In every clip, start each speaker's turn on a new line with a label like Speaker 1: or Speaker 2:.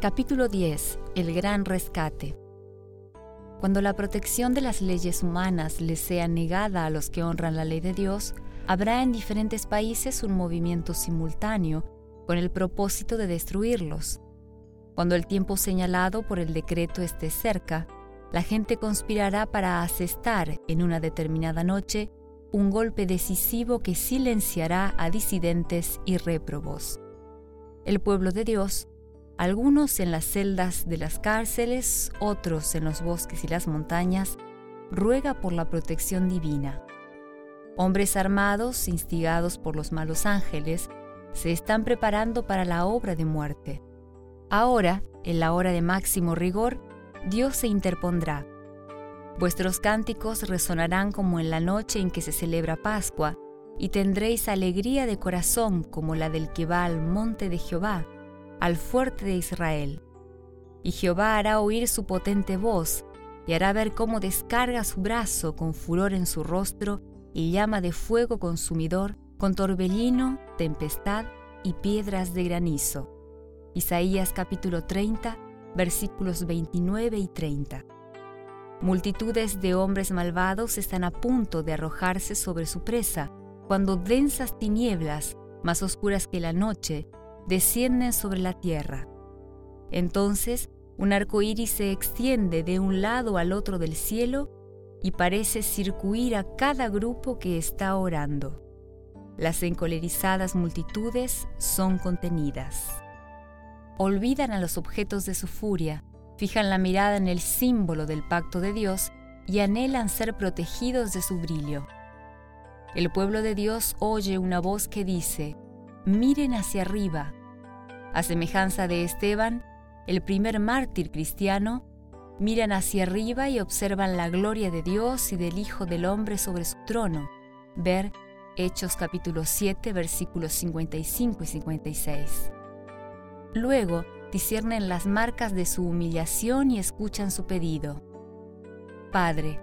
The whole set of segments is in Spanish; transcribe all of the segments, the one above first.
Speaker 1: Capítulo 10. El gran rescate. Cuando la protección de las leyes humanas les sea negada a los que honran la ley de Dios, habrá en diferentes países un movimiento simultáneo con el propósito de destruirlos. Cuando el tiempo señalado por el decreto esté cerca, la gente conspirará para asestar en una determinada noche un golpe decisivo que silenciará a disidentes y réprobos. El pueblo de Dios algunos en las celdas de las cárceles, otros en los bosques y las montañas, ruega por la protección divina. Hombres armados, instigados por los malos ángeles, se están preparando para la obra de muerte. Ahora, en la hora de máximo rigor, Dios se interpondrá. Vuestros cánticos resonarán como en la noche en que se celebra Pascua, y tendréis alegría de corazón como la del que va al monte de Jehová al fuerte de Israel. Y Jehová hará oír su potente voz, y hará ver cómo descarga su brazo con furor en su rostro y llama de fuego consumidor, con torbellino, tempestad y piedras de granizo. Isaías capítulo 30, versículos 29 y 30. Multitudes de hombres malvados están a punto de arrojarse sobre su presa, cuando densas tinieblas, más oscuras que la noche, descienden sobre la tierra. Entonces, un arco iris se extiende de un lado al otro del cielo y parece circuir a cada grupo que está orando. Las encolerizadas multitudes son contenidas. Olvidan a los objetos de su furia, fijan la mirada en el símbolo del pacto de Dios y anhelan ser protegidos de su brillo. El pueblo de Dios oye una voz que dice, miren hacia arriba, a semejanza de Esteban, el primer mártir cristiano, miran hacia arriba y observan la gloria de Dios y del Hijo del Hombre sobre su trono. Ver Hechos capítulo 7 versículos 55 y 56. Luego disciernen las marcas de su humillación y escuchan su pedido. Padre,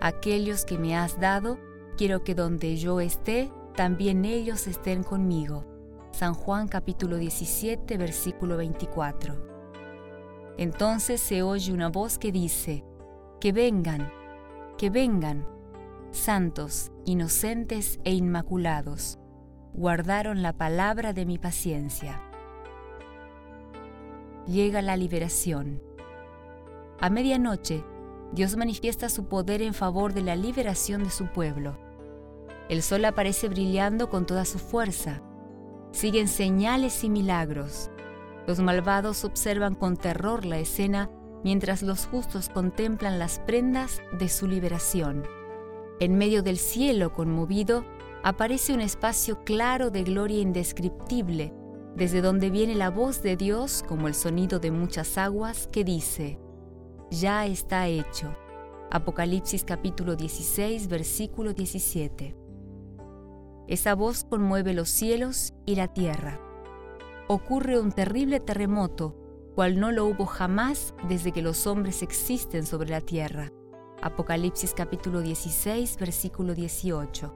Speaker 1: aquellos que me has dado, quiero que donde yo esté, también ellos estén conmigo San Juan capítulo 17 versículo 24. Entonces se oye una voz que dice, que vengan, que vengan, santos, inocentes e inmaculados, guardaron la palabra de mi paciencia. Llega la liberación. A medianoche, Dios manifiesta su poder en favor de la liberación de su pueblo. El sol aparece brillando con toda su fuerza siguen señales y milagros. Los malvados observan con terror la escena mientras los justos contemplan las prendas de su liberación. En medio del cielo conmovido aparece un espacio claro de gloria indescriptible, desde donde viene la voz de Dios como el sonido de muchas aguas que dice, ya está hecho. Apocalipsis capítulo 16 versículo 17. Esa voz conmueve los cielos y la tierra. Ocurre un terrible terremoto, cual no lo hubo jamás desde que los hombres existen sobre la tierra. Apocalipsis capítulo 16, versículo 18.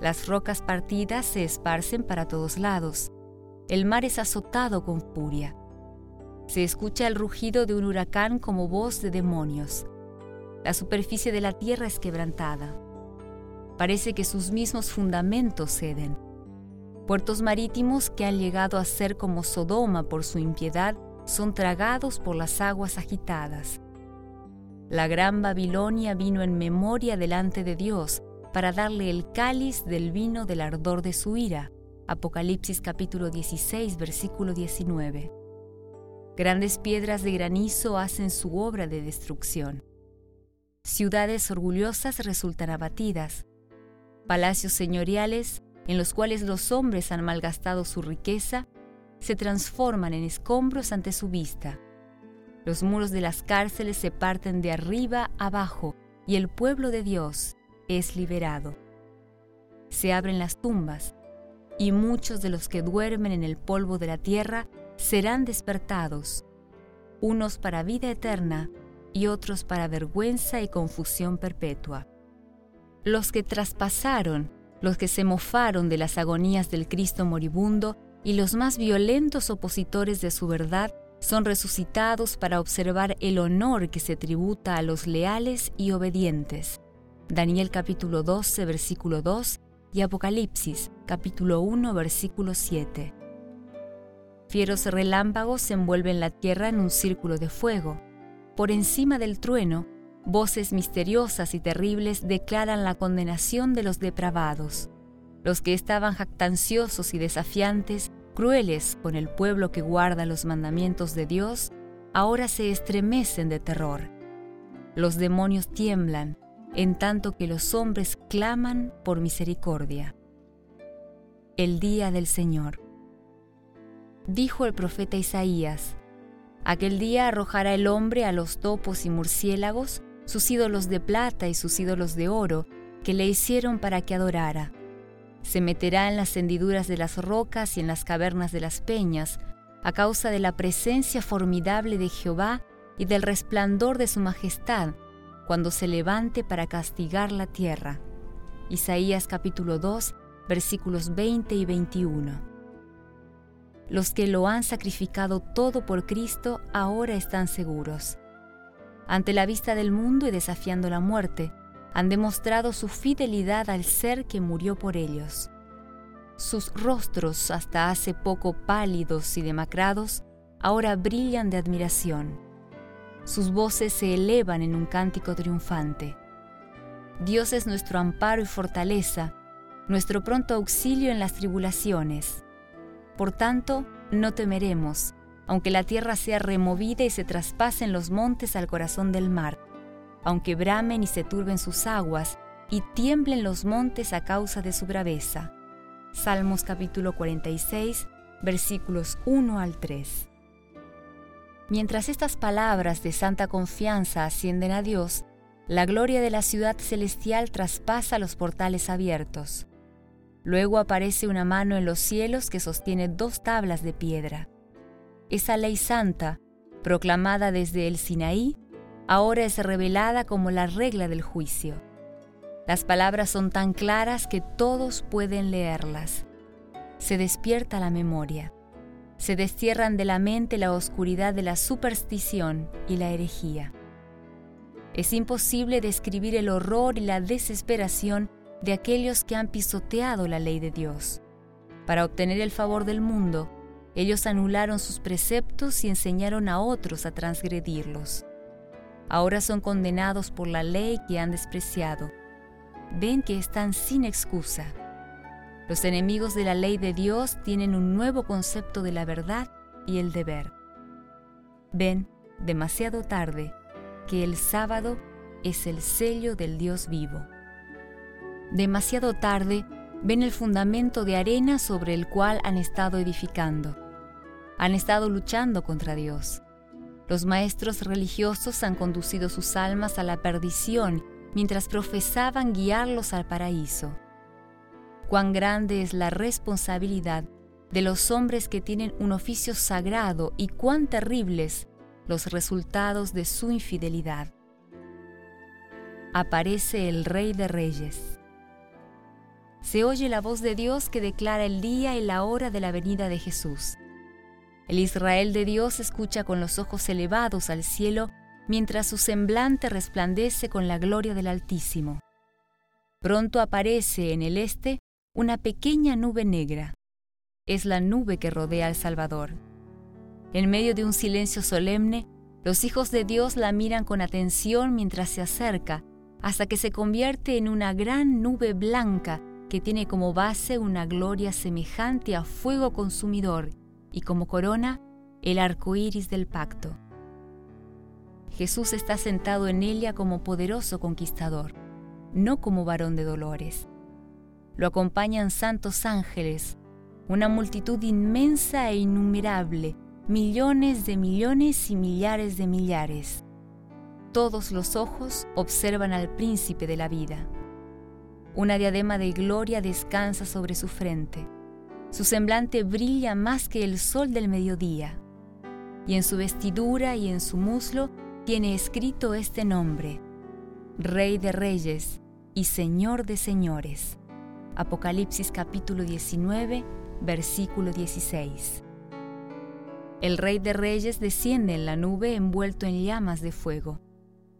Speaker 1: Las rocas partidas se esparcen para todos lados. El mar es azotado con furia. Se escucha el rugido de un huracán como voz de demonios. La superficie de la tierra es quebrantada parece que sus mismos fundamentos ceden. Puertos marítimos que han llegado a ser como Sodoma por su impiedad son tragados por las aguas agitadas. La gran Babilonia vino en memoria delante de Dios para darle el cáliz del vino del ardor de su ira. Apocalipsis capítulo 16, versículo 19. Grandes piedras de granizo hacen su obra de destrucción. Ciudades orgullosas resultan abatidas, palacios señoriales en los cuales los hombres han malgastado su riqueza, se transforman en escombros ante su vista. Los muros de las cárceles se parten de arriba abajo y el pueblo de Dios es liberado. Se abren las tumbas y muchos de los que duermen en el polvo de la tierra serán despertados, unos para vida eterna y otros para vergüenza y confusión perpetua. Los que traspasaron, los que se mofaron de las agonías del Cristo moribundo y los más violentos opositores de su verdad son resucitados para observar el honor que se tributa a los leales y obedientes. Daniel capítulo 12, versículo 2 y Apocalipsis capítulo 1, versículo 7. Fieros relámpagos envuelven la tierra en un círculo de fuego. Por encima del trueno, voces misteriosas y terribles declaran la condenación de los depravados. Los que estaban jactanciosos y desafiantes crueles con el pueblo que guarda los mandamientos de Dios, ahora se estremecen de terror. Los demonios tiemblan, en tanto que los hombres claman por misericordia. El día del Señor. Dijo el profeta Isaías, Aquel día arrojará el hombre a los topos y murciélagos, sus ídolos de plata y sus ídolos de oro, que le hicieron para que adorara se meterá en las hendiduras de las rocas y en las cavernas de las peñas, a causa de la presencia formidable de Jehová y del resplandor de su majestad, cuando se levante para castigar la tierra. Isaías capítulo 2, versículos 20 y 21. Los que lo han sacrificado todo por Cristo ahora están seguros. Ante la vista del mundo y desafiando la muerte, han demostrado su fidelidad al ser que murió por ellos. Sus rostros, hasta hace poco pálidos y demacrados, ahora brillan de admiración. Sus voces se elevan en un cántico triunfante. Dios es nuestro amparo y fortaleza, nuestro pronto auxilio en las tribulaciones. Por tanto, no temeremos, aunque la tierra sea removida y se traspasen los montes al corazón del mar aunque bramen y se turben sus aguas, y tiemblen los montes a causa de su braveza. Salmos capítulo 46, versículos 1 al 3. Mientras estas palabras de santa confianza ascienden a Dios, la gloria de la ciudad celestial traspasa los portales abiertos. Luego aparece una mano en los cielos que sostiene dos tablas de piedra. Esa ley santa, proclamada desde el Sinaí, ahora es revelada como la regla del juicio. Las palabras son tan claras que todos pueden leerlas. Se despierta la memoria. Se destierran de la mente la oscuridad de la superstición y la herejía. Es imposible describir el horror y la desesperación de aquellos que han pisoteado la ley de Dios. Para obtener el favor del mundo, ellos anularon sus preceptos y enseñaron a otros a transgredirlos ahora son condenados por la ley que han despreciado. Ven que están sin excusa. Los enemigos de la ley de Dios tienen un nuevo concepto de la verdad y el deber. Ven, demasiado tarde, que el sábado es el sello del Dios vivo. Demasiado tarde, ven el fundamento de arena sobre el cual han estado edificando. Han estado luchando contra Dios los maestros religiosos han conducido sus almas a la perdición mientras profesaban guiarlos al paraíso. Cuán grande es la responsabilidad de los hombres que tienen un oficio sagrado y cuán terribles los resultados de su infidelidad. Aparece el Rey de Reyes. Se oye la voz de Dios que declara el día y la hora de la venida de Jesús. El Israel de Dios escucha con los ojos elevados al cielo mientras su semblante resplandece con la gloria del Altísimo. Pronto aparece en el este una pequeña nube negra. Es la nube que rodea al Salvador. En medio de un silencio solemne, los hijos de Dios la miran con atención mientras se acerca, hasta que se convierte en una gran nube blanca que tiene como base una gloria semejante a fuego consumidor y como corona el arco iris del pacto. Jesús está sentado en ella como poderoso conquistador, no como varón de dolores. Lo acompañan santos ángeles, una multitud inmensa e innumerable, millones de millones y millares de millares. Todos los ojos observan al príncipe de la vida. Una diadema de gloria descansa sobre su frente su semblante brilla más que el sol del mediodía, y en su vestidura y en su muslo tiene escrito este nombre, Rey de Reyes y Señor de Señores. Apocalipsis capítulo 19, versículo 16. El Rey de Reyes desciende en la nube envuelto en llamas de fuego.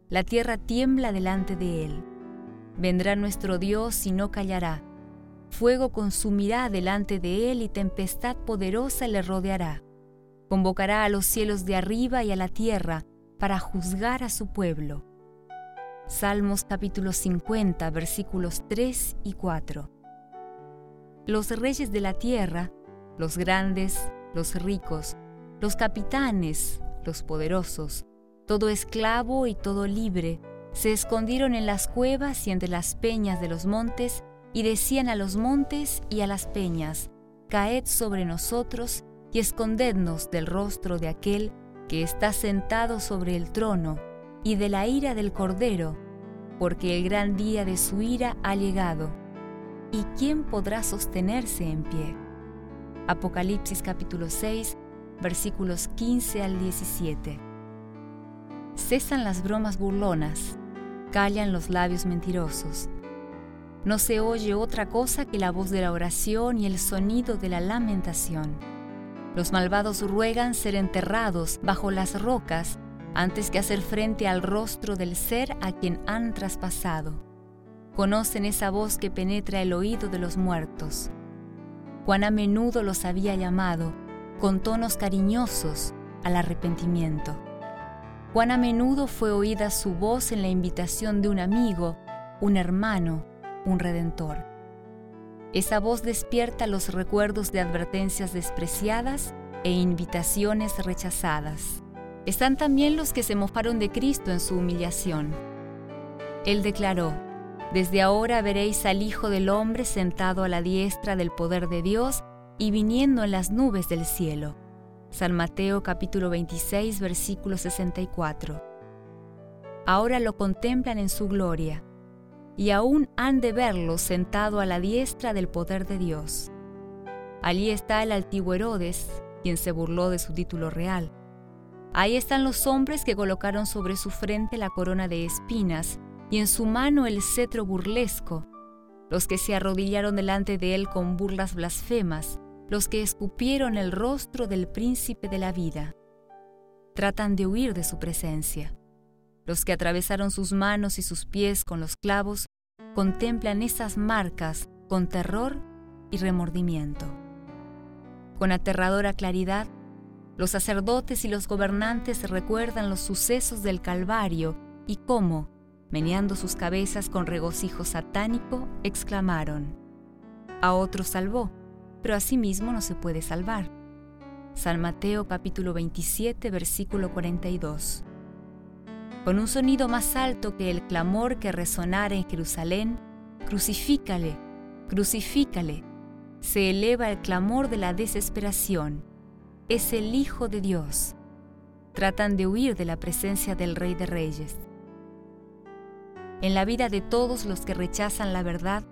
Speaker 1: La tierra tiembla delante de él. Vendrá nuestro Dios y no callará. Fuego consumirá delante de él y tempestad poderosa le rodeará. Convocará a los cielos de arriba y a la tierra para juzgar a su pueblo. Salmos capítulo 50 versículos 3 y 4. Los reyes de la tierra, los grandes, los ricos, los capitanes, los poderosos, todo esclavo y todo libre, se escondieron en las cuevas y entre las peñas de los montes y decían a los montes y a las peñas, Caed sobre nosotros y escondednos del rostro de aquel que está sentado sobre el trono y de la ira del Cordero, porque el gran día de su ira ha llegado. ¿Y quién podrá sostenerse en pie? Apocalipsis capítulo 6, versículos 15 al 17. Cesan las bromas burlonas, callan los labios mentirosos no se oye otra cosa que la voz de la oración y el sonido de la lamentación. Los malvados ruegan ser enterrados bajo las rocas antes que hacer frente al rostro del ser a quien han traspasado. Conocen esa voz que penetra el oído de los muertos. Cuán a menudo los había llamado, con tonos cariñosos, al arrepentimiento. Cuán a menudo fue oída su voz en la invitación de un amigo, un hermano, un redentor. Esa voz despierta los recuerdos de advertencias despreciadas e invitaciones rechazadas. Están también los que se mofaron de Cristo en su humillación. Él declaró, Desde ahora veréis al Hijo del Hombre sentado a la diestra del poder de Dios y viniendo en las nubes del cielo. San Mateo capítulo 26 versículo 64. Ahora lo contemplan en su gloria y aún han de verlo sentado a la diestra del poder de Dios. Allí está el altivo Herodes, quien se burló de su título real. Ahí están los hombres que colocaron sobre su frente la corona de espinas y en su mano el cetro burlesco, los que se arrodillaron delante de él con burlas blasfemas, los que escupieron el rostro del príncipe de la vida. Tratan de huir de su presencia. Los que atravesaron sus manos y sus pies con los clavos contemplan esas marcas con terror y remordimiento. Con aterradora claridad, los sacerdotes y los gobernantes recuerdan los sucesos del Calvario y cómo, meneando sus cabezas con regocijo satánico, exclamaron, A otro salvó, pero a sí mismo no se puede salvar. San Mateo capítulo 27 versículo 42 con un sonido más alto que el clamor que resonara en Jerusalén, crucifícale, crucifícale. Se eleva el clamor de la desesperación. Es el Hijo de Dios. Tratan de huir de la presencia del Rey de Reyes. En la vida de todos los que rechazan la verdad,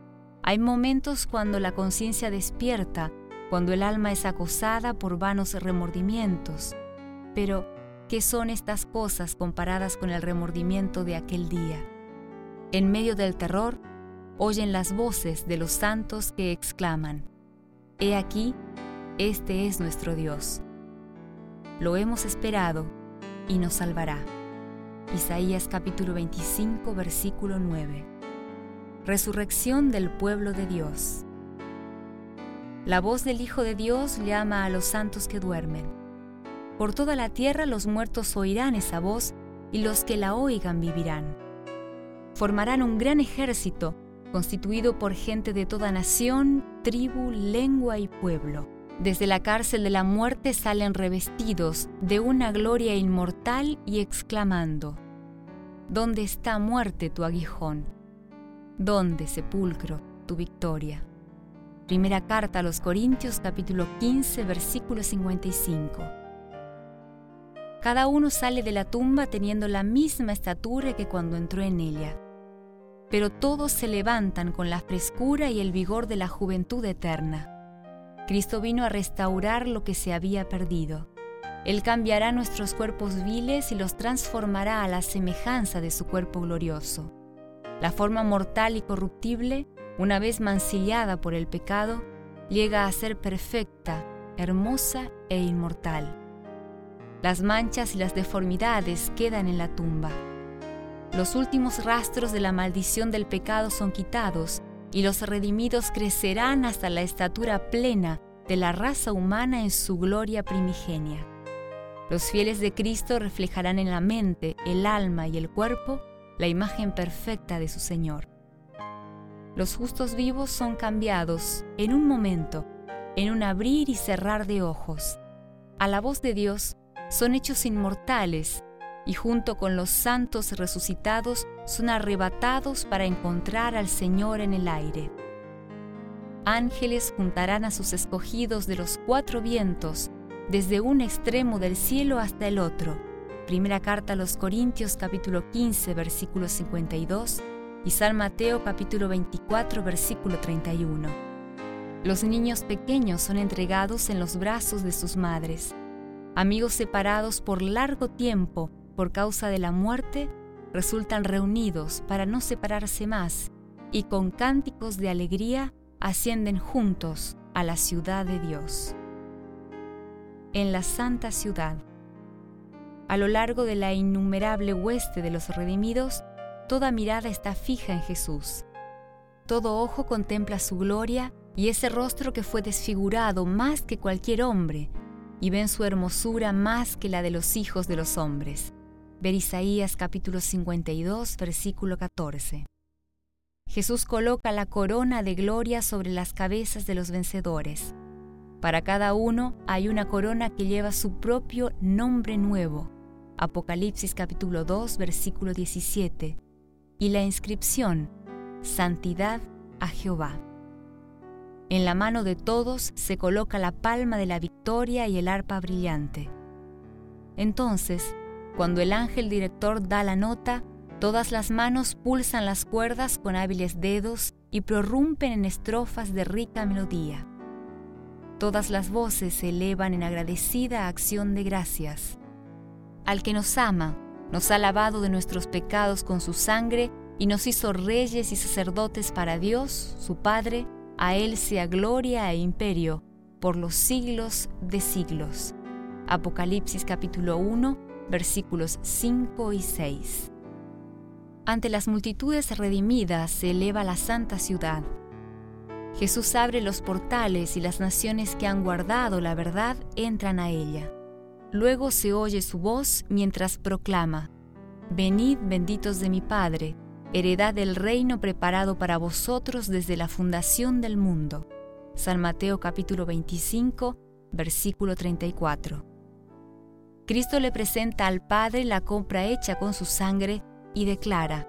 Speaker 1: hay momentos cuando la conciencia despierta, cuando el alma es acosada por vanos remordimientos. Pero, ¿Qué son estas cosas comparadas con el remordimiento de aquel día? En medio del terror, oyen las voces de los santos que exclaman, He aquí, este es nuestro Dios. Lo hemos esperado y nos salvará. Isaías capítulo 25 versículo 9. Resurrección del pueblo de Dios. La voz del Hijo de Dios llama a los santos que duermen. Por toda la tierra los muertos oirán esa voz y los que la oigan vivirán. Formarán un gran ejército constituido por gente de toda nación, tribu, lengua y pueblo. Desde la cárcel de la muerte salen revestidos de una gloria inmortal y exclamando, ¿Dónde está muerte tu aguijón? ¿Dónde, sepulcro, tu victoria? Primera carta a los Corintios capítulo 15 versículo 55. Cada uno sale de la tumba teniendo la misma estatura que cuando entró en ella. Pero todos se levantan con la frescura y el vigor de la juventud eterna. Cristo vino a restaurar lo que se había perdido. Él cambiará nuestros cuerpos viles y los transformará a la semejanza de su cuerpo glorioso. La forma mortal y corruptible, una vez mancillada por el pecado, llega a ser perfecta, hermosa e inmortal las manchas y las deformidades quedan en la tumba. Los últimos rastros de la maldición del pecado son quitados y los redimidos crecerán hasta la estatura plena de la raza humana en su gloria primigenia. Los fieles de Cristo reflejarán en la mente, el alma y el cuerpo la imagen perfecta de su Señor. Los justos vivos son cambiados en un momento, en un abrir y cerrar de ojos. A la voz de Dios son hechos inmortales y junto con los santos resucitados son arrebatados para encontrar al Señor en el aire. Ángeles juntarán a sus escogidos de los cuatro vientos, desde un extremo del cielo hasta el otro. Primera carta a los Corintios capítulo 15 versículo 52 y San Mateo capítulo 24 versículo 31. Los niños pequeños son entregados en los brazos de sus madres. Amigos separados por largo tiempo por causa de la muerte resultan reunidos para no separarse más y con cánticos de alegría ascienden juntos a la ciudad de Dios. En la santa ciudad. A lo largo de la innumerable hueste de los redimidos, toda mirada está fija en Jesús. Todo ojo contempla su gloria y ese rostro que fue desfigurado más que cualquier hombre, y ven su hermosura más que la de los hijos de los hombres. Ver Isaías capítulo 52, versículo 14. Jesús coloca la corona de gloria sobre las cabezas de los vencedores. Para cada uno hay una corona que lleva su propio nombre nuevo. Apocalipsis capítulo 2, versículo 17. Y la inscripción, Santidad a Jehová. En la mano de todos se coloca la palma de la victoria y el arpa brillante. Entonces, cuando el ángel director da la nota, todas las manos pulsan las cuerdas con hábiles dedos y prorrumpen en estrofas de rica melodía. Todas las voces se elevan en agradecida acción de gracias. Al que nos ama, nos ha lavado de nuestros pecados con su sangre y nos hizo reyes y sacerdotes para Dios, su Padre, a Él sea gloria e imperio por los siglos de siglos. Apocalipsis capítulo 1, versículos 5 y 6. Ante las multitudes redimidas se eleva la santa ciudad. Jesús abre los portales y las naciones que han guardado la verdad entran a ella. Luego se oye su voz mientras proclama, Venid benditos de mi Padre, heredad del reino preparado para vosotros desde la fundación del mundo. San Mateo capítulo 25, versículo 34. Cristo le presenta al Padre la compra hecha con su sangre y declara,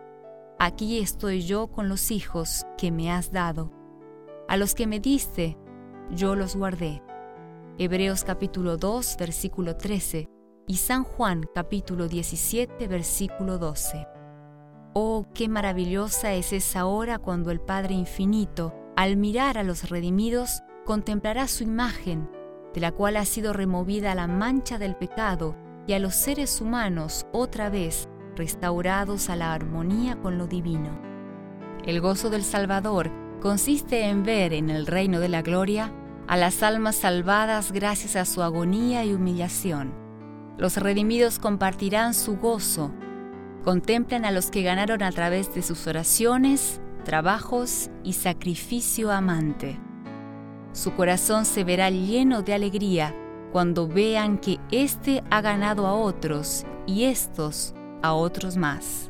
Speaker 1: Aquí estoy yo con los hijos que me has dado. A los que me diste, yo los guardé. Hebreos capítulo 2, versículo 13 y San Juan capítulo 17, versículo 12. Oh, qué maravillosa es esa hora cuando el Padre Infinito, al mirar a los redimidos, contemplará su imagen de la cual ha sido removida la mancha del pecado, y a los seres humanos otra vez restaurados a la armonía con lo divino. El gozo del Salvador consiste en ver en el reino de la gloria a las almas salvadas gracias a su agonía y humillación. Los redimidos compartirán su gozo, contemplan a los que ganaron a través de sus oraciones, trabajos y sacrificio amante. Su corazón se verá lleno de alegría cuando vean que éste ha ganado a otros y estos a otros más.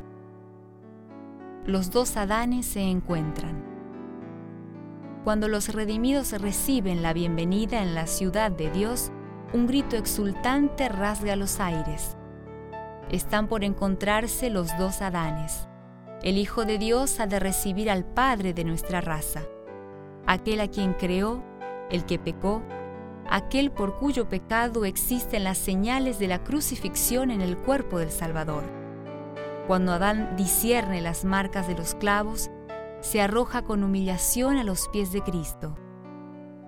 Speaker 1: Los dos Adanes se encuentran. Cuando los redimidos reciben la bienvenida en la ciudad de Dios, un grito exultante rasga los aires. Están por encontrarse los dos Adanes. El Hijo de Dios ha de recibir al Padre de nuestra raza, aquel a quien creó el que pecó, aquel por cuyo pecado existen las señales de la crucifixión en el cuerpo del Salvador. Cuando Adán discierne las marcas de los clavos, se arroja con humillación a los pies de Cristo.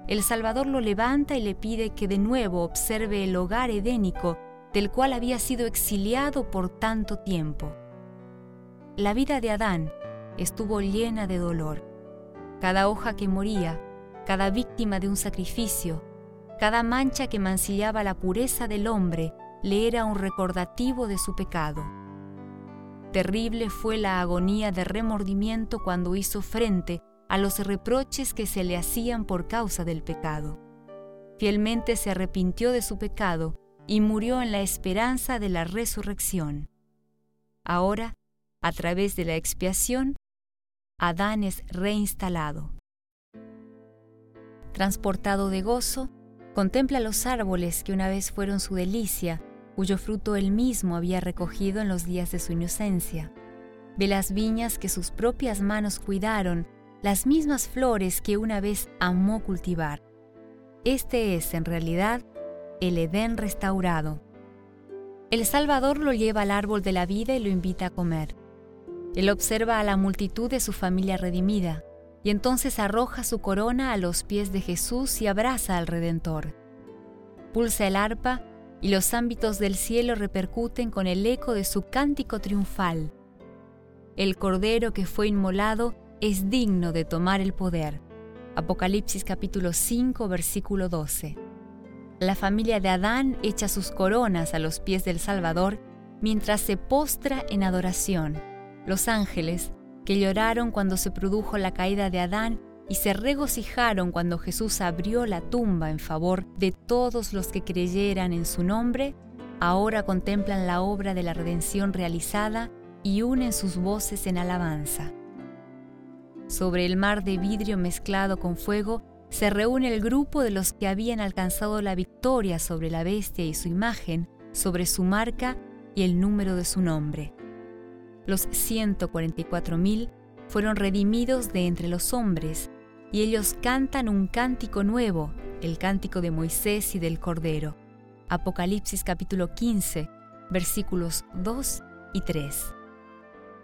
Speaker 1: El Salvador lo levanta y le pide que de nuevo observe el hogar edénico del cual había sido exiliado por tanto tiempo. La vida de Adán estuvo llena de dolor. Cada hoja que moría cada víctima de un sacrificio, cada mancha que mancillaba la pureza del hombre, le era un recordativo de su pecado. Terrible fue la agonía de remordimiento cuando hizo frente a los reproches que se le hacían por causa del pecado. Fielmente se arrepintió de su pecado y murió en la esperanza de la resurrección. Ahora, a través de la expiación, Adán es reinstalado. Transportado de gozo, contempla los árboles que una vez fueron su delicia, cuyo fruto él mismo había recogido en los días de su inocencia. Ve las viñas que sus propias manos cuidaron, las mismas flores que una vez amó cultivar. Este es, en realidad, el Edén restaurado. El Salvador lo lleva al árbol de la vida y lo invita a comer. Él observa a la multitud de su familia redimida, y entonces arroja su corona a los pies de Jesús y abraza al Redentor. Pulsa el arpa y los ámbitos del cielo repercuten con el eco de su cántico triunfal. El Cordero que fue inmolado es digno de tomar el poder. Apocalipsis capítulo 5 versículo 12. La familia de Adán echa sus coronas a los pies del Salvador mientras se postra en adoración. Los ángeles, que lloraron cuando se produjo la caída de Adán y se regocijaron cuando Jesús abrió la tumba en favor de todos los que creyeran en su nombre, ahora contemplan la obra de la redención realizada y unen sus voces en alabanza. Sobre el mar de vidrio mezclado con fuego se reúne el grupo de los que habían alcanzado la victoria sobre la bestia y su imagen, sobre su marca y el número de su nombre. Los 144.000 fueron redimidos de entre los hombres, y ellos cantan un cántico nuevo, el cántico de Moisés y del Cordero. Apocalipsis capítulo 15, versículos 2 y 3.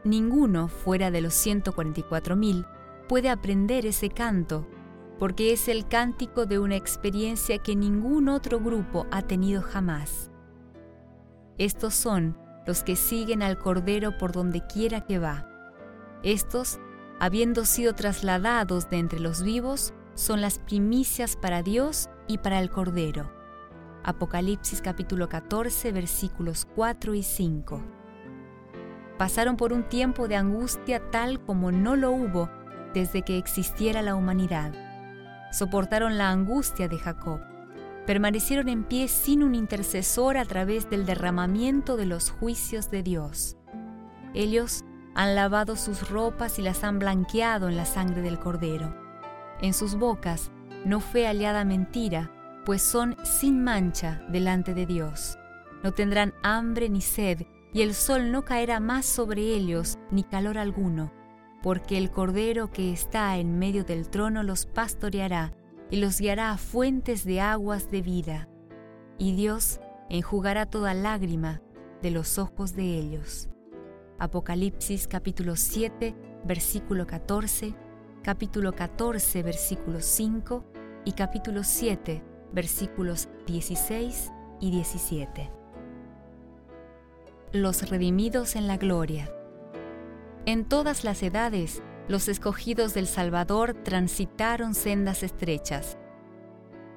Speaker 1: Ninguno fuera de los 144.000 puede aprender ese canto, porque es el cántico de una experiencia que ningún otro grupo ha tenido jamás. Estos son los que siguen al Cordero por donde quiera que va. Estos, habiendo sido trasladados de entre los vivos, son las primicias para Dios y para el Cordero. Apocalipsis capítulo 14 versículos 4 y 5. Pasaron por un tiempo de angustia tal como no lo hubo desde que existiera la humanidad. Soportaron la angustia de Jacob permanecieron en pie sin un intercesor a través del derramamiento de los juicios de Dios. Ellos han lavado sus ropas y las han blanqueado en la sangre del Cordero. En sus bocas no fue hallada mentira, pues son sin mancha delante de Dios. No tendrán hambre ni sed, y el sol no caerá más sobre ellos, ni calor alguno, porque el Cordero que está en medio del trono los pastoreará y los guiará a fuentes de aguas de vida, y Dios enjugará toda lágrima de los ojos de ellos. Apocalipsis capítulo 7, versículo 14, capítulo 14, versículo 5 y capítulo 7, versículos 16 y 17. Los redimidos en la gloria. En todas las edades, los escogidos del Salvador transitaron sendas estrechas.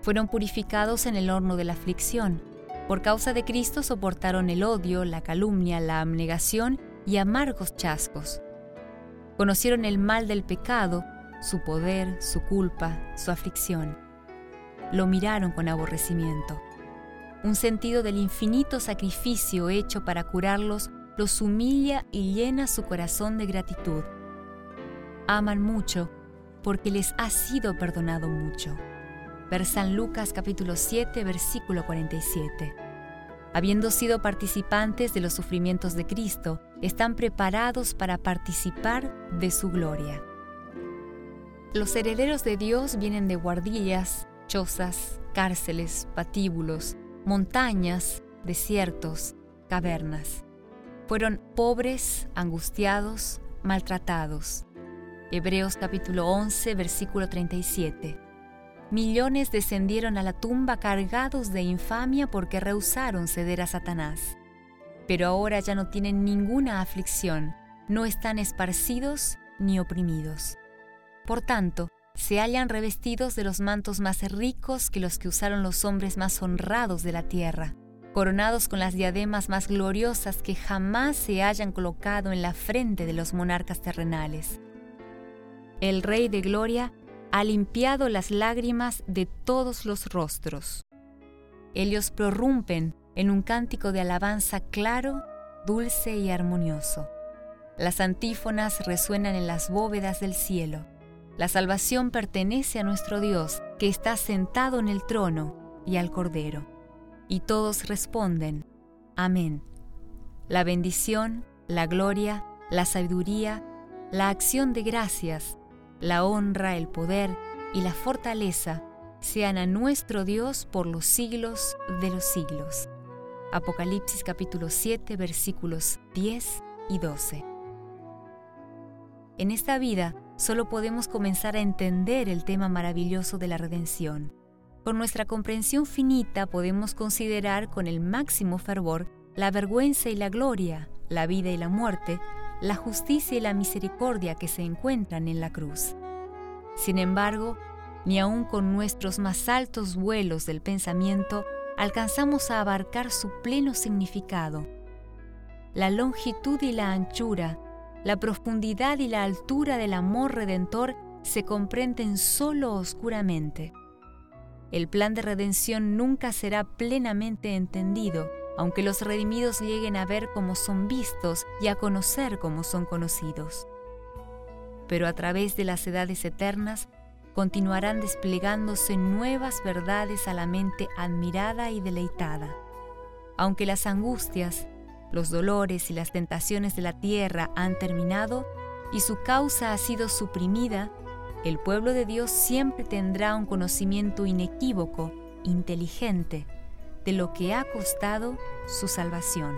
Speaker 1: Fueron purificados en el horno de la aflicción. Por causa de Cristo soportaron el odio, la calumnia, la abnegación y amargos chascos. Conocieron el mal del pecado, su poder, su culpa, su aflicción. Lo miraron con aborrecimiento. Un sentido del infinito sacrificio hecho para curarlos los humilla y llena su corazón de gratitud aman mucho porque les ha sido perdonado mucho. Ver San Lucas capítulo 7 versículo 47. Habiendo sido participantes de los sufrimientos de Cristo, están preparados para participar de su gloria. Los herederos de Dios vienen de guardillas, chozas, cárceles, patíbulos, montañas, desiertos, cavernas. Fueron pobres, angustiados, maltratados Hebreos capítulo 11, versículo 37. Millones descendieron a la tumba cargados de infamia porque rehusaron ceder a Satanás. Pero ahora ya no tienen ninguna aflicción, no están esparcidos ni oprimidos. Por tanto, se hallan revestidos de los mantos más ricos que los que usaron los hombres más honrados de la tierra. coronados con las diademas más gloriosas que jamás se hayan colocado en la frente de los monarcas terrenales. El Rey de Gloria ha limpiado las lágrimas de todos los rostros. Ellos prorrumpen en un cántico de alabanza claro, dulce y armonioso. Las antífonas resuenan en las bóvedas del cielo. La salvación pertenece a nuestro Dios, que está sentado en el trono, y al Cordero. Y todos responden, Amén. La bendición, la gloria, la sabiduría, la acción de gracias, la honra, el poder y la fortaleza sean a nuestro Dios por los siglos de los siglos. Apocalipsis capítulo 7 versículos 10 y 12. En esta vida solo podemos comenzar a entender el tema maravilloso de la redención. Con nuestra comprensión finita podemos considerar con el máximo fervor la vergüenza y la gloria, la vida y la muerte, la justicia y la misericordia que se encuentran en la cruz. Sin embargo, ni aun con nuestros más altos vuelos del pensamiento alcanzamos a abarcar su pleno significado. La longitud y la anchura, la profundidad y la altura del amor redentor se comprenden solo oscuramente. El plan de redención nunca será plenamente entendido, aunque los redimidos lleguen a ver cómo son vistos y a conocer cómo son conocidos. Pero a través de las edades eternas continuarán desplegándose nuevas verdades a la mente admirada y deleitada. Aunque las angustias, los dolores y las tentaciones de la tierra han terminado y su causa ha sido suprimida, el pueblo de Dios siempre tendrá un conocimiento inequívoco, inteligente, de lo que ha costado su salvación.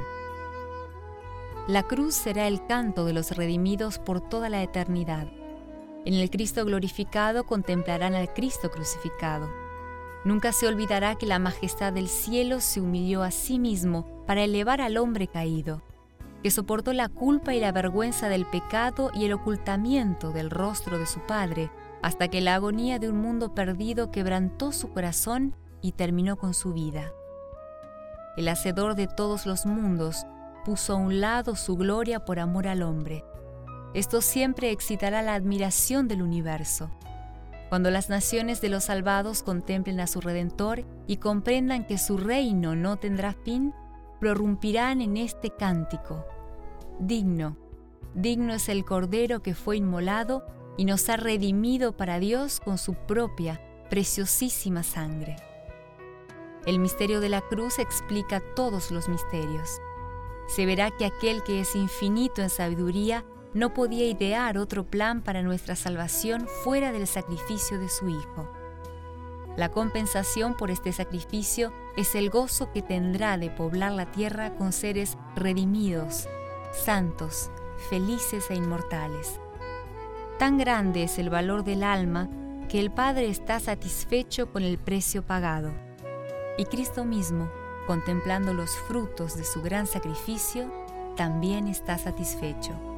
Speaker 1: La cruz será el canto de los redimidos por toda la eternidad en el Cristo glorificado contemplarán al Cristo crucificado. Nunca se olvidará que la majestad del cielo se humilló a sí mismo para elevar al hombre caído, que soportó la culpa y la vergüenza del pecado y el ocultamiento del rostro de su Padre, hasta que la agonía de un mundo perdido quebrantó su corazón y terminó con su vida. El Hacedor de todos los mundos puso a un lado su gloria por amor al hombre esto siempre excitará la admiración del universo. Cuando las naciones de los salvados contemplen a su Redentor y comprendan que su reino no tendrá fin, prorrumpirán en este cántico. Digno, digno es el Cordero que fue inmolado y nos ha redimido para Dios con su propia, preciosísima sangre. El misterio de la cruz explica todos los misterios. Se verá que aquel que es infinito en sabiduría no podía idear otro plan para nuestra salvación fuera del sacrificio de su Hijo. La compensación por este sacrificio es el gozo que tendrá de poblar la tierra con seres redimidos, santos, felices e inmortales. Tan grande es el valor del alma que el Padre está satisfecho con el precio pagado. Y Cristo mismo, contemplando los frutos de su gran sacrificio, también está satisfecho.